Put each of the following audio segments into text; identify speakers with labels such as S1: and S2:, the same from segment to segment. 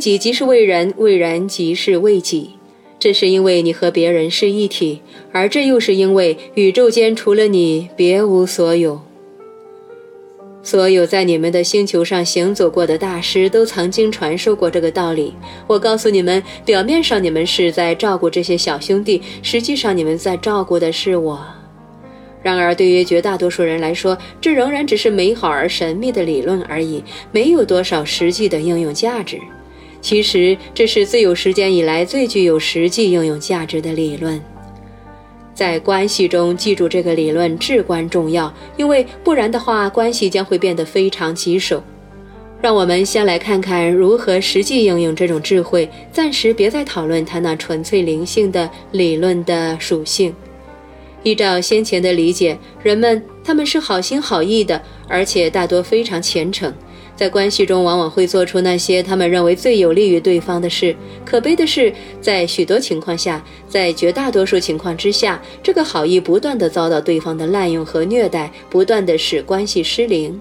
S1: 己即是为人，为人即是为己。这是因为你和别人是一体，而这又是因为宇宙间除了你，别无所有。所有在你们的星球上行走过的大师都曾经传授过这个道理。我告诉你们，表面上你们是在照顾这些小兄弟，实际上你们在照顾的是我。然而，对于绝大多数人来说，这仍然只是美好而神秘的理论而已，没有多少实际的应用价值。其实，这是自有时间以来最具有实际应用价值的理论。在关系中记住这个理论至关重要，因为不然的话，关系将会变得非常棘手。让我们先来看看如何实际应用这种智慧。暂时别再讨论它那纯粹灵性的理论的属性。依照先前的理解，人们他们是好心好意的，而且大多非常虔诚。在关系中，往往会做出那些他们认为最有利于对方的事。可悲的是，在许多情况下，在绝大多数情况之下，这个好意不断地遭到对方的滥用和虐待，不断地使关系失灵。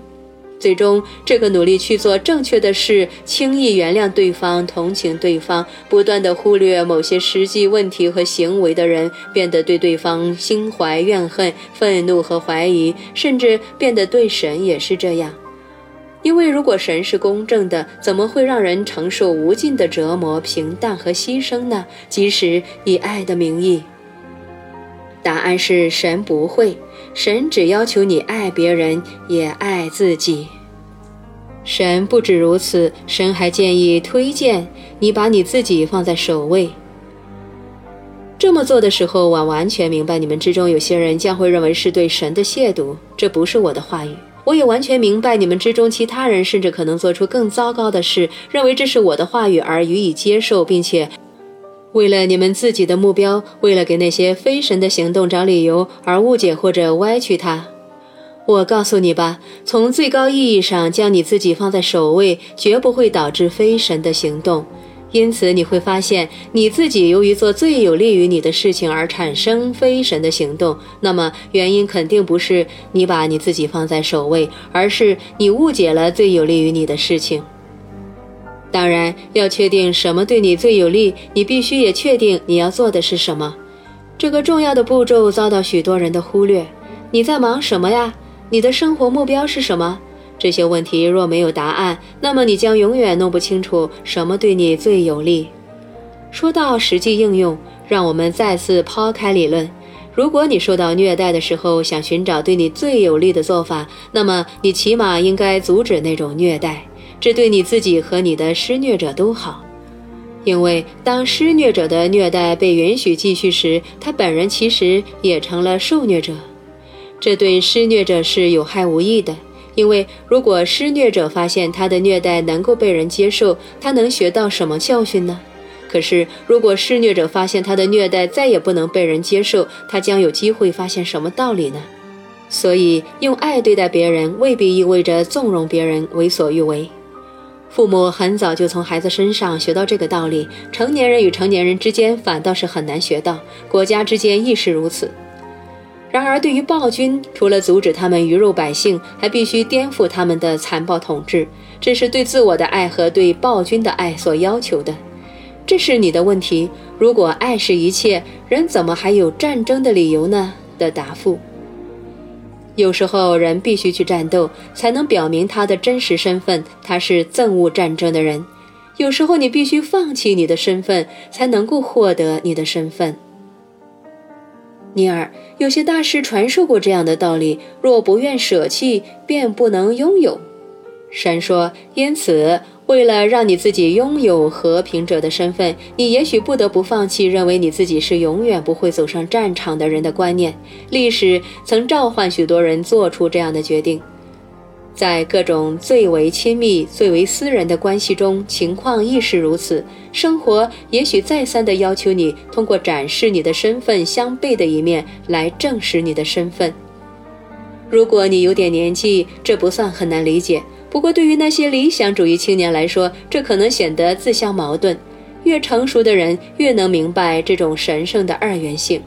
S1: 最终，这个努力去做正确的事、轻易原谅对方、同情对方、不断地忽略某些实际问题和行为的人，变得对对方心怀怨恨、愤怒和怀疑，甚至变得对神也是这样。因为如果神是公正的，怎么会让人承受无尽的折磨、平淡和牺牲呢？即使以爱的名义，答案是神不会。神只要求你爱别人，也爱自己。神不止如此，神还建议、推荐你把你自己放在首位。这么做的时候，我完全明白你们之中有些人将会认为是对神的亵渎。这不是我的话语。我也完全明白，你们之中其他人甚至可能做出更糟糕的事，认为这是我的话语而予以接受，并且为了你们自己的目标，为了给那些非神的行动找理由而误解或者歪曲它。我告诉你吧，从最高意义上将你自己放在首位，绝不会导致非神的行动。因此，你会发现你自己由于做最有利于你的事情而产生非神的行动。那么，原因肯定不是你把你自己放在首位，而是你误解了最有利于你的事情。当然，要确定什么对你最有利，你必须也确定你要做的是什么。这个重要的步骤遭到许多人的忽略。你在忙什么呀？你的生活目标是什么？这些问题若没有答案，那么你将永远弄不清楚什么对你最有利。说到实际应用，让我们再次抛开理论。如果你受到虐待的时候想寻找对你最有利的做法，那么你起码应该阻止那种虐待，这对你自己和你的施虐者都好。因为当施虐者的虐待被允许继续时，他本人其实也成了受虐者，这对施虐者是有害无益的。因为如果施虐者发现他的虐待能够被人接受，他能学到什么教训呢？可是，如果施虐者发现他的虐待再也不能被人接受，他将有机会发现什么道理呢？所以，用爱对待别人未必意味着纵容别人为所欲为。父母很早就从孩子身上学到这个道理，成年人与成年人之间反倒是很难学到，国家之间亦是如此。然而，对于暴君，除了阻止他们鱼肉百姓，还必须颠覆他们的残暴统治。这是对自我的爱和对暴君的爱所要求的。这是你的问题。如果爱是一切，人怎么还有战争的理由呢？的答复。有时候，人必须去战斗，才能表明他的真实身份。他是憎恶战争的人。有时候，你必须放弃你的身份，才能够获得你的身份。尼尔，有些大师传授过这样的道理：若不愿舍弃，便不能拥有。神说：“因此，为了让你自己拥有和平者的身份，你也许不得不放弃认为你自己是永远不会走上战场的人的观念。历史曾召唤许多人做出这样的决定。”在各种最为亲密、最为私人的关系中，情况亦是如此。生活也许再三地要求你通过展示你的身份相悖的一面来证实你的身份。如果你有点年纪，这不算很难理解。不过，对于那些理想主义青年来说，这可能显得自相矛盾。越成熟的人越能明白这种神圣的二元性。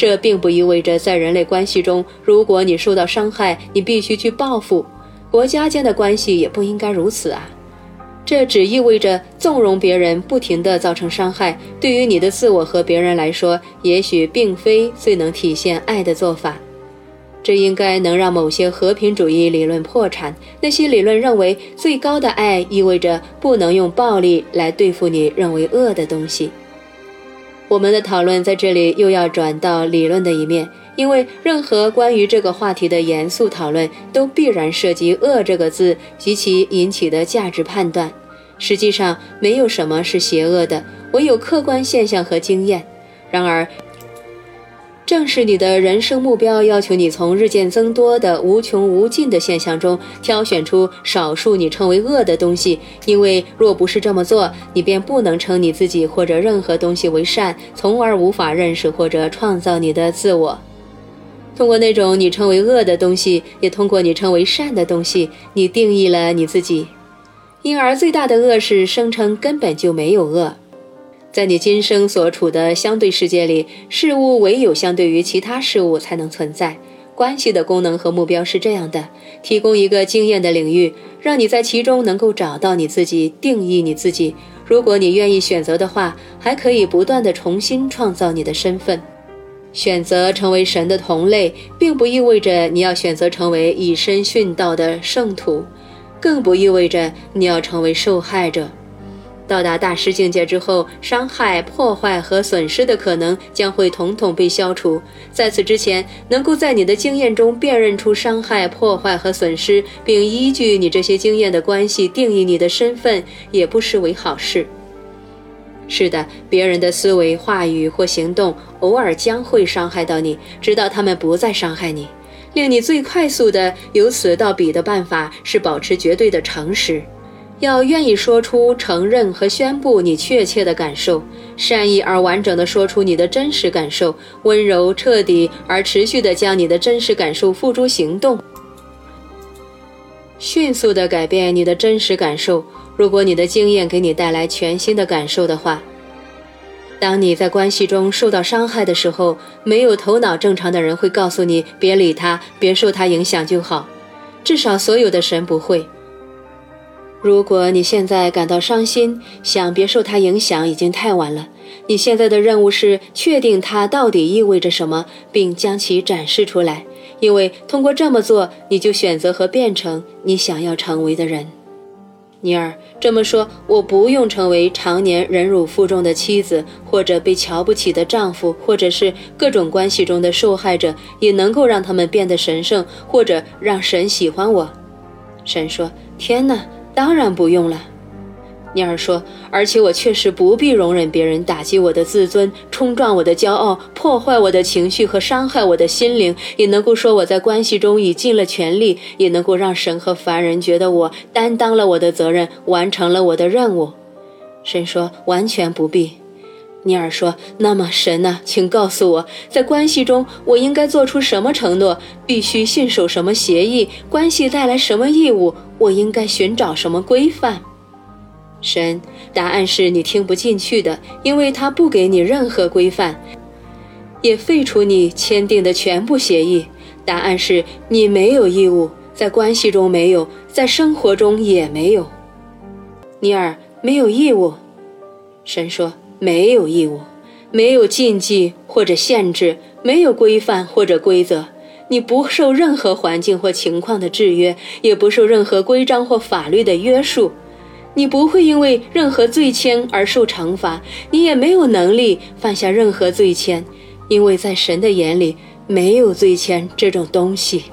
S1: 这并不意味着在人类关系中，如果你受到伤害，你必须去报复。国家间的关系也不应该如此啊。这只意味着纵容别人不停地造成伤害，对于你的自我和别人来说，也许并非最能体现爱的做法。这应该能让某些和平主义理论破产。那些理论认为，最高的爱意味着不能用暴力来对付你认为恶的东西。我们的讨论在这里又要转到理论的一面，因为任何关于这个话题的严肃讨论都必然涉及“恶”这个字及其引起的价值判断。实际上，没有什么是邪恶的，唯有客观现象和经验。然而，正是你的人生目标要求你从日渐增多的无穷无尽的现象中挑选出少数你称为恶的东西，因为若不是这么做，你便不能称你自己或者任何东西为善，从而无法认识或者创造你的自我。通过那种你称为恶的东西，也通过你称为善的东西，你定义了你自己。因而，最大的恶是声称根本就没有恶。在你今生所处的相对世界里，事物唯有相对于其他事物才能存在。关系的功能和目标是这样的：提供一个经验的领域，让你在其中能够找到你自己，定义你自己。如果你愿意选择的话，还可以不断地重新创造你的身份。选择成为神的同类，并不意味着你要选择成为以身殉道的圣徒，更不意味着你要成为受害者。到达大师境界之后，伤害、破坏和损失的可能将会统统被消除。在此之前，能够在你的经验中辨认出伤害、破坏和损失，并依据你这些经验的关系定义你的身份，也不失为好事。是的，别人的思维、话语或行动偶尔将会伤害到你，直到他们不再伤害你。令你最快速的由此到彼的办法是保持绝对的诚实。要愿意说出、承认和宣布你确切的感受，善意而完整地说出你的真实感受，温柔、彻底而持续地将你的真实感受付诸行动，迅速地改变你的真实感受。如果你的经验给你带来全新的感受的话，当你在关系中受到伤害的时候，没有头脑正常的人会告诉你别理他，别受他影响就好。至少所有的神不会。如果你现在感到伤心，想别受他影响，已经太晚了。你现在的任务是确定它到底意味着什么，并将其展示出来。因为通过这么做，你就选择和变成你想要成为的人。尼尔这么说：“我不用成为常年忍辱负重的妻子，或者被瞧不起的丈夫，或者是各种关系中的受害者，也能够让他们变得神圣，或者让神喜欢我。”神说：“天哪！”当然不用了，尼尔说。而且我确实不必容忍别人打击我的自尊，冲撞我的骄傲，破坏我的情绪和伤害我的心灵。也能够说我在关系中已尽了全力，也能够让神和凡人觉得我担当了我的责任，完成了我的任务。神说，完全不必。尼尔说：“那么，神呢？请告诉我，在关系中我应该做出什么承诺？必须信守什么协议？关系带来什么义务？我应该寻找什么规范？”神，答案是你听不进去的，因为他不给你任何规范，也废除你签订的全部协议。答案是你没有义务，在关系中没有，在生活中也没有。尼尔，没有义务。神说。没有义务，没有禁忌或者限制，没有规范或者规则。你不受任何环境或情况的制约，也不受任何规章或法律的约束。你不会因为任何罪愆而受惩罚，你也没有能力犯下任何罪愆，因为在神的眼里没有罪愆这种东西。